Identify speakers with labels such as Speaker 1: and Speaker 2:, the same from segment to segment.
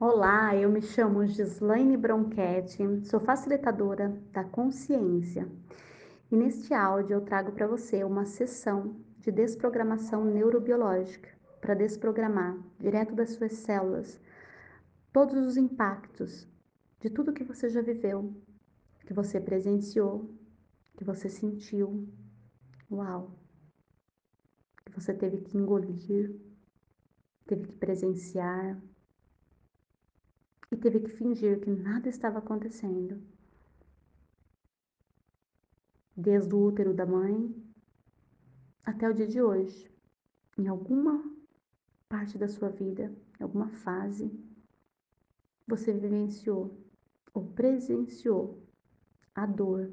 Speaker 1: Olá, eu me chamo Gislaine Bronchetti, sou facilitadora da consciência e neste áudio eu trago para você uma sessão de desprogramação neurobiológica para desprogramar direto das suas células todos os impactos de tudo que você já viveu, que você presenciou, que você sentiu. Uau! Que você teve que engolir, teve que presenciar, e teve que fingir que nada estava acontecendo. Desde o útero da mãe até o dia de hoje, em alguma parte da sua vida, em alguma fase, você vivenciou ou presenciou a dor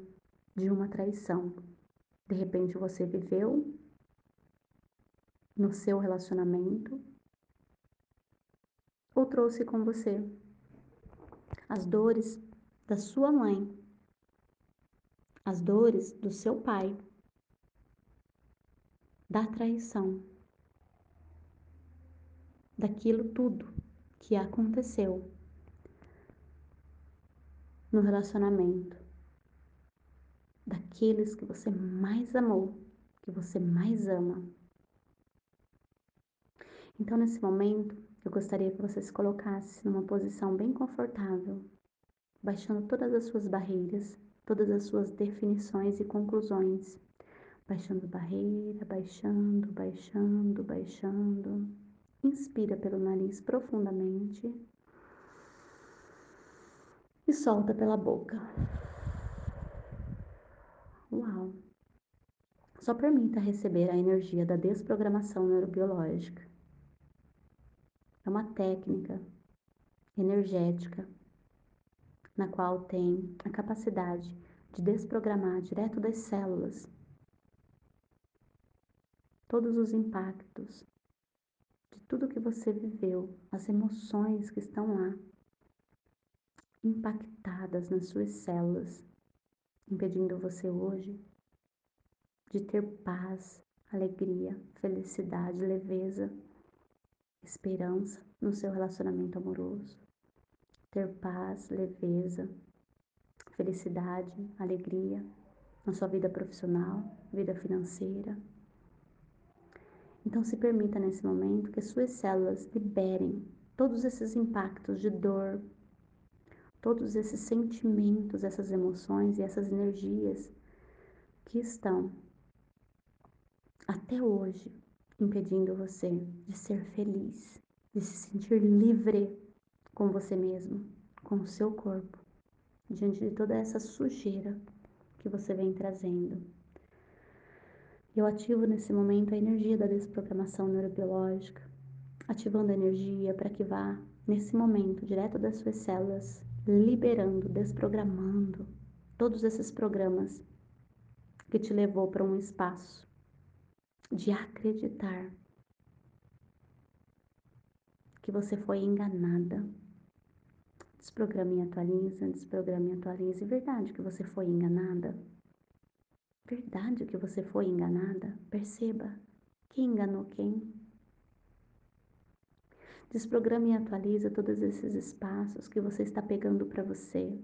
Speaker 1: de uma traição. De repente você viveu no seu relacionamento ou trouxe com você as dores da sua mãe, as dores do seu pai, da traição, daquilo tudo que aconteceu no relacionamento, daqueles que você mais amou, que você mais ama. Então, nesse momento, eu gostaria que você se colocasse numa posição bem confortável, baixando todas as suas barreiras, todas as suas definições e conclusões. Baixando barreira, baixando, baixando, baixando. Inspira pelo nariz profundamente e solta pela boca. Uau! Só permita receber a energia da desprogramação neurobiológica é uma técnica energética na qual tem a capacidade de desprogramar direto das células todos os impactos de tudo que você viveu, as emoções que estão lá impactadas nas suas células, impedindo você hoje de ter paz, alegria, felicidade, leveza esperança no seu relacionamento amoroso, ter paz, leveza, felicidade, alegria na sua vida profissional, vida financeira. Então se permita nesse momento que suas células liberem todos esses impactos de dor, todos esses sentimentos, essas emoções e essas energias que estão até hoje impedindo você de ser feliz, de se sentir livre com você mesmo, com o seu corpo, diante de toda essa sujeira que você vem trazendo. Eu ativo nesse momento a energia da desprogramação neurobiológica, ativando a energia para que vá, nesse momento, direto das suas células, liberando, desprogramando todos esses programas que te levou para um espaço de acreditar que você foi enganada. Desprograme e atualiza, desprograme e atualiza. É verdade que você foi enganada? Verdade que você foi enganada? Perceba quem enganou quem. Desprograme e atualiza todos esses espaços que você está pegando para você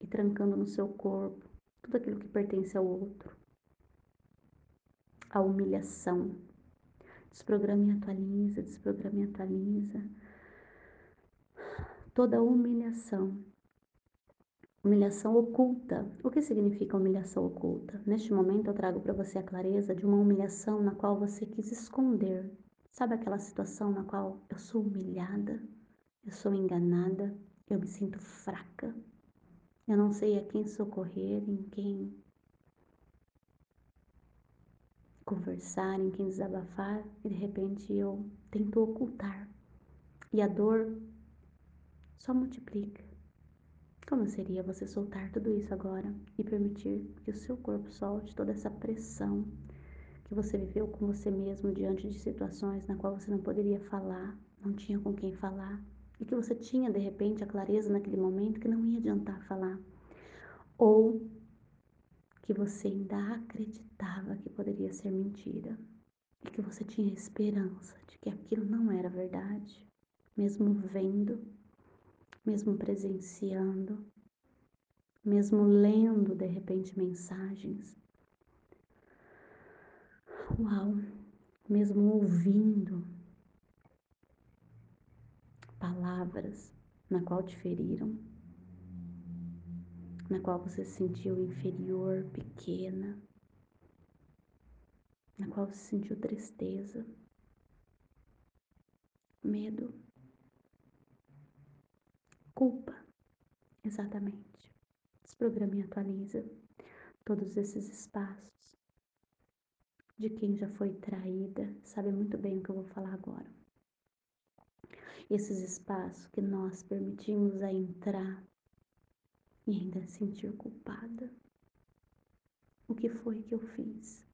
Speaker 1: e trancando no seu corpo, tudo aquilo que pertence ao outro a humilhação. Desprograma e atualiza, desprograma e atualiza. Toda humilhação. Humilhação oculta. O que significa humilhação oculta? Neste momento eu trago para você a clareza de uma humilhação na qual você quis esconder. Sabe aquela situação na qual eu sou humilhada, eu sou enganada, eu me sinto fraca, eu não sei a quem socorrer, em quem conversar, em quem desabafar, e de repente eu tento ocultar. E a dor só multiplica. Como seria você soltar tudo isso agora e permitir que o seu corpo solte toda essa pressão que você viveu com você mesmo diante de situações na qual você não poderia falar, não tinha com quem falar, e que você tinha de repente a clareza naquele momento que não ia adiantar falar. Ou que você ainda acreditava que poderia ser mentira e que você tinha esperança de que aquilo não era verdade, mesmo vendo, mesmo presenciando, mesmo lendo de repente mensagens. Uau, mesmo ouvindo palavras na qual te feriram, na qual você se sentiu inferior, pequena, na qual você sentiu tristeza, medo, culpa, exatamente. Desprograma e atualiza todos esses espaços de quem já foi traída, sabe muito bem o que eu vou falar agora esses espaços que nós permitimos a entrar e ainda sentir culpada. O que foi que eu fiz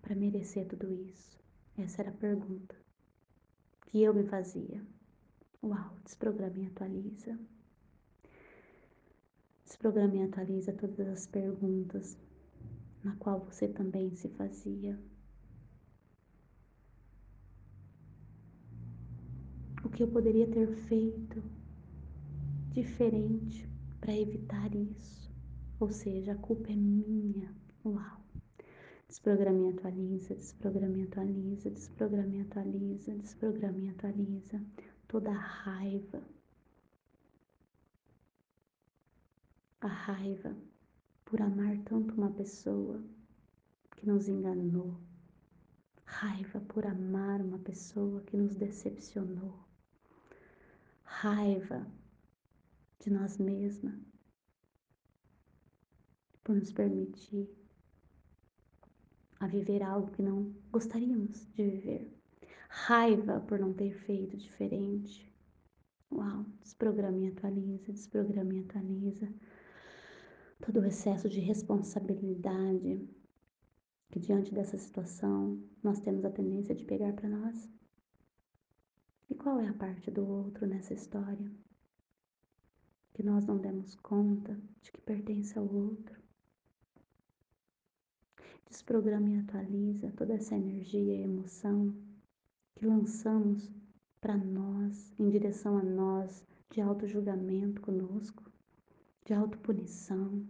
Speaker 1: para merecer tudo isso? Essa era a pergunta que eu me fazia. Uau, desprograma e atualiza. Desprograma e atualiza todas as perguntas na qual você também se fazia. que eu poderia ter feito diferente para evitar isso. Ou seja, a culpa é minha. Uau! Desprograma e atualiza, desprograma e atualiza, desprograma e atualiza, desprograma e atualiza. Toda a raiva. A raiva por amar tanto uma pessoa que nos enganou. Raiva por amar uma pessoa que nos decepcionou raiva de nós mesmas por nos permitir a viver algo que não gostaríamos de viver. Raiva por não ter feito diferente. Uau, desprograma e atualiza, desprograma e atualiza. Todo o excesso de responsabilidade que diante dessa situação nós temos a tendência de pegar para nós. E qual é a parte do outro nessa história? Que nós não demos conta de que pertence ao outro. Desprograma e atualiza toda essa energia e emoção que lançamos para nós, em direção a nós, de auto-julgamento conosco, de autopunição.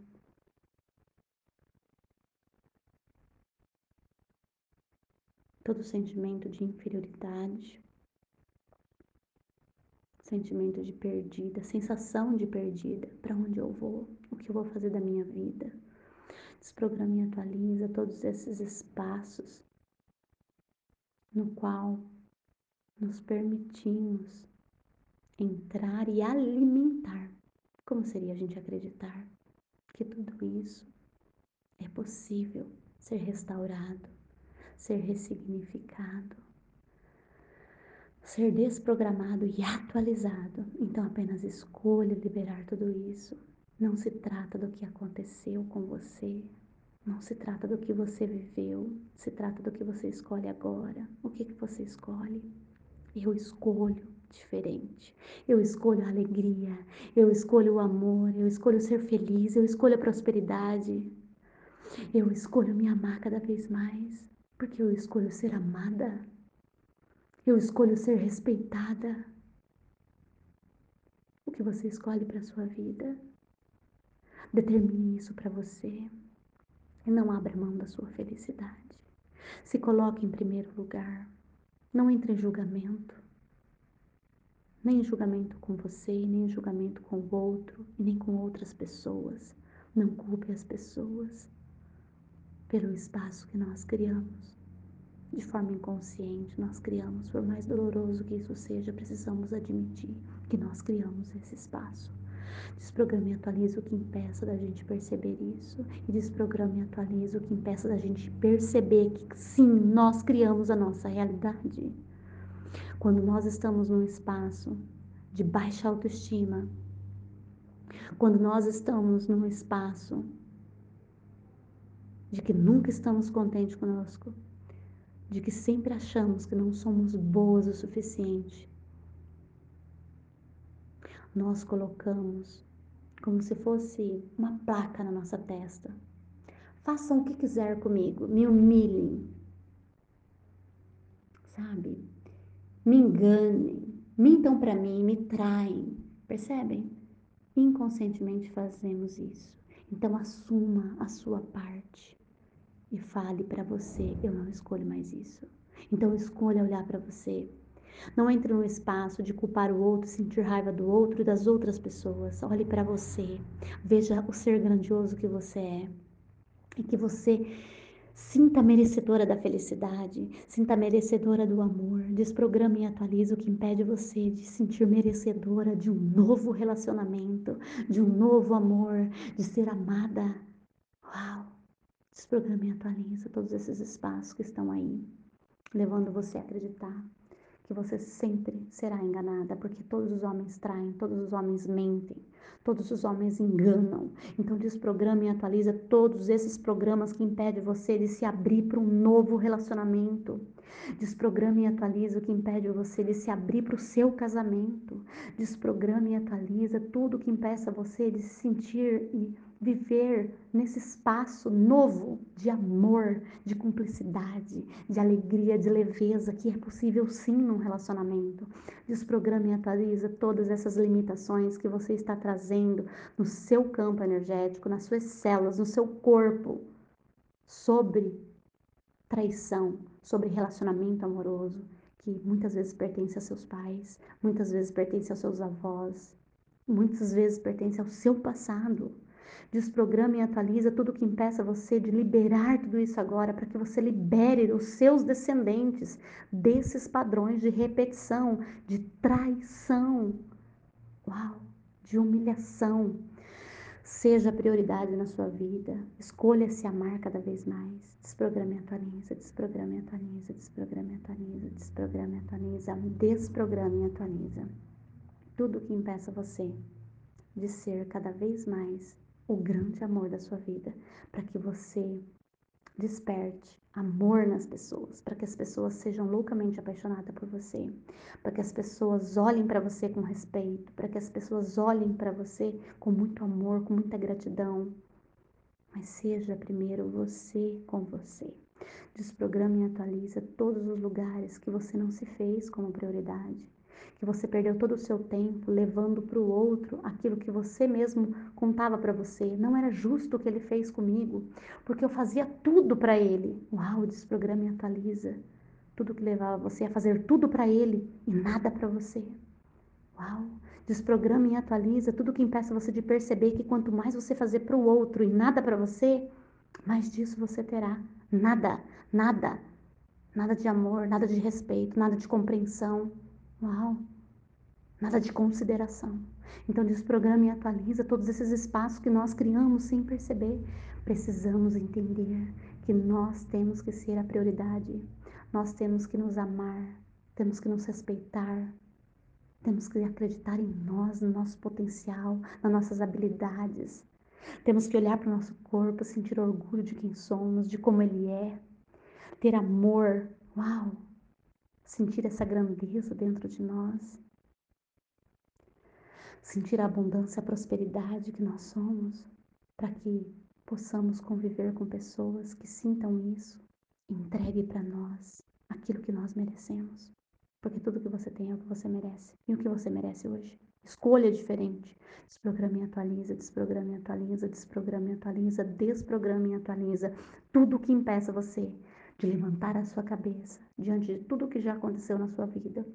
Speaker 1: Todo sentimento de inferioridade, sentimento de perdida, sensação de perdida, para onde eu vou, o que eu vou fazer da minha vida. Desprograma e atualiza todos esses espaços no qual nos permitimos entrar e alimentar. Como seria a gente acreditar que tudo isso é possível ser restaurado, ser ressignificado? Ser desprogramado e atualizado. Então apenas escolha liberar tudo isso. Não se trata do que aconteceu com você, não se trata do que você viveu, se trata do que você escolhe agora. O que, que você escolhe? Eu escolho diferente. Eu escolho a alegria, eu escolho o amor, eu escolho ser feliz, eu escolho a prosperidade. Eu escolho me amar cada vez mais, porque eu escolho ser amada. Eu escolho ser respeitada. O que você escolhe para sua vida? Determine isso para você e não abra mão da sua felicidade. Se coloque em primeiro lugar. Não entre em julgamento. Nem em julgamento com você, nem em julgamento com o outro nem com outras pessoas. Não culpe as pessoas pelo espaço que nós criamos de forma inconsciente, nós criamos, por mais doloroso que isso seja, precisamos admitir que nós criamos esse espaço. Desprograme e atualize o que impeça da gente perceber isso. E desprograme e atualize o que impeça da gente perceber que sim, nós criamos a nossa realidade. Quando nós estamos num espaço de baixa autoestima, quando nós estamos num espaço de que nunca estamos contentes conosco, de que sempre achamos que não somos boas o suficiente, nós colocamos como se fosse uma placa na nossa testa. Façam o que quiser comigo, me humilhem. Sabe? me enganem, mintam para mim, me traem. Percebem? Inconscientemente fazemos isso. Então assuma a sua parte e fale para você: eu não escolho mais isso. Então escolha olhar para você. Não entre no espaço de culpar o outro, sentir raiva do outro e das outras pessoas. Olhe para você. Veja o ser grandioso que você é. E que você Sinta merecedora da felicidade, sinta merecedora do amor. Desprograme e atualize o que impede você de sentir merecedora de um novo relacionamento, de um novo amor, de ser amada. Uau! Desprograme e atualize todos esses espaços que estão aí, levando você a acreditar que você sempre será enganada, porque todos os homens traem, todos os homens mentem, Todos os homens enganam. Então desprograma e atualiza todos esses programas que impedem você de se abrir para um novo relacionamento. Desprograma e atualiza o que impede você de se abrir para o seu casamento. Desprograma e atualiza tudo que impeça você de se sentir e viver nesse espaço novo de amor, de cumplicidade, de alegria, de leveza, que é possível sim num relacionamento. Desprograma e atualiza todas essas limitações que você está trazendo no seu campo energético, nas suas células, no seu corpo, sobre traição, sobre relacionamento amoroso, que muitas vezes pertence a seus pais, muitas vezes pertence aos seus avós, muitas vezes pertence ao seu passado. Desprograma e atualiza tudo que impeça você de liberar tudo isso agora, para que você libere os seus descendentes desses padrões de repetição, de traição, uau, de humilhação. Seja prioridade na sua vida. Escolha se amar cada vez mais. Desprograma e atualiza, desprograma e atualiza, desprograma e atualiza, desprograma e atualiza, desprograma e atualiza. Tudo que impeça você de ser cada vez mais o grande amor da sua vida, para que você desperte amor nas pessoas, para que as pessoas sejam loucamente apaixonadas por você, para que as pessoas olhem para você com respeito, para que as pessoas olhem para você com muito amor, com muita gratidão. Mas seja primeiro você com você. Desprograma e atualiza todos os lugares que você não se fez como prioridade que você perdeu todo o seu tempo levando para o outro aquilo que você mesmo contava para você. Não era justo o que ele fez comigo, porque eu fazia tudo para ele. Uau, desprograma e atualiza. Tudo que levava você a fazer tudo para ele e nada para você. Uau, desprograma e atualiza tudo que impeça você de perceber que quanto mais você fazer para o outro e nada para você, mais disso você terá. Nada, nada. Nada de amor, nada de respeito, nada de compreensão. Uau! Nada de consideração. Então, desprograma e atualiza todos esses espaços que nós criamos sem perceber. Precisamos entender que nós temos que ser a prioridade. Nós temos que nos amar, temos que nos respeitar, temos que acreditar em nós, no nosso potencial, nas nossas habilidades. Temos que olhar para o nosso corpo, sentir orgulho de quem somos, de como ele é, ter amor. Uau! Sentir essa grandeza dentro de nós, sentir a abundância, a prosperidade que nós somos, para que possamos conviver com pessoas que sintam isso, entregue para nós aquilo que nós merecemos, porque tudo que você tem é o que você merece e o que você merece hoje. Escolha diferente. Desprograma e atualiza, desprograma e atualiza, desprograma e atualiza, desprograma e atualiza. Tudo que impeça você de levantar a sua cabeça diante de tudo que já aconteceu na sua vida.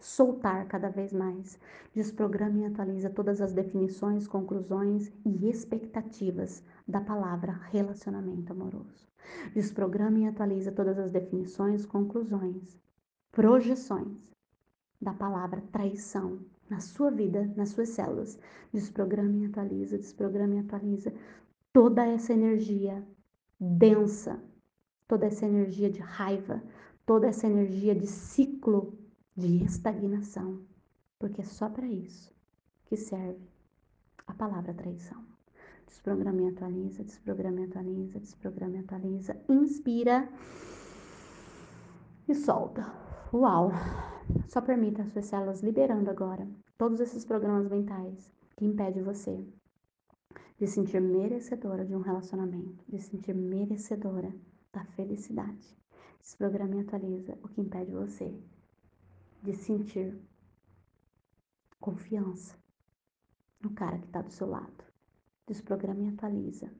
Speaker 1: Soltar cada vez mais. Desprograma e atualiza todas as definições, conclusões e expectativas da palavra relacionamento amoroso. Desprograma e atualiza todas as definições, conclusões, projeções da palavra traição na sua vida, nas suas células. Desprograma e atualiza, desprograma e atualiza toda essa energia densa toda essa energia de raiva, toda essa energia de ciclo de estagnação, porque é só para isso que serve a palavra traição. Desprograma e atualiza, desprograma e atualiza, desprograma e atualiza, inspira e solta. Uau! Só permita as suas células liberando agora todos esses programas mentais que impedem você de sentir merecedora de um relacionamento, de sentir merecedora da felicidade. Desprograma e atualiza o que impede você de sentir confiança no cara que está do seu lado. Desprograma e atualiza.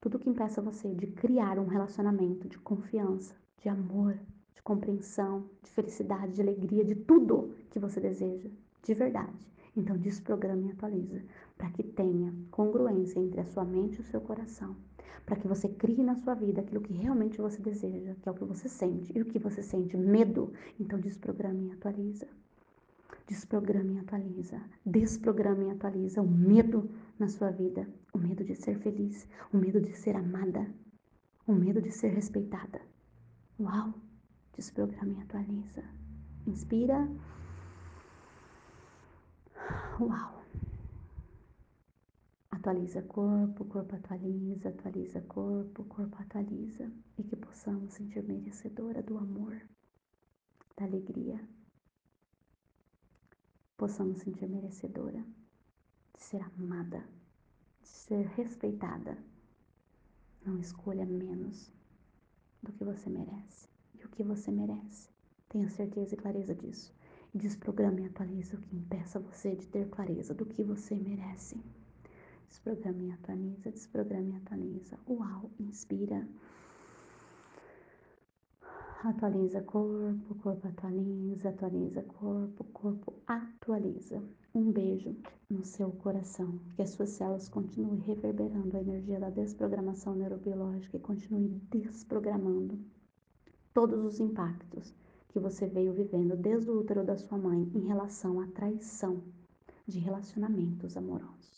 Speaker 1: Tudo que impeça você de criar um relacionamento de confiança, de amor, de compreensão, de felicidade, de alegria, de tudo que você deseja, de verdade. Então desprograma e atualiza, para que tenha congruência entre a sua mente e o seu coração, para que você crie na sua vida aquilo que realmente você deseja, que é o que você sente. E o que você sente? Medo. Então desprograma e atualiza. Desprograma e atualiza. Desprograma e atualiza o medo na sua vida, o medo de ser feliz, o medo de ser amada, o medo de ser respeitada. Uau! Desprograma e atualiza. Inspira. Uau! Atualiza corpo, corpo atualiza, atualiza corpo, corpo atualiza. E que possamos sentir merecedora do amor, da alegria. Possamos sentir merecedora de ser amada, de ser respeitada. Não escolha menos do que você merece. E o que você merece. Tenha certeza e clareza disso e desprograme e atualize o que impeça você de ter clareza do que você merece. Desprograme e atualiza, desprograme e atualiza. Uau, inspira. Atualiza corpo, corpo atualiza, atualiza corpo, corpo atualiza. Um beijo no seu coração. Que as suas células continuem reverberando a energia da desprogramação neurobiológica e continue desprogramando todos os impactos que você veio vivendo desde o útero da sua mãe em relação à traição de relacionamentos amorosos.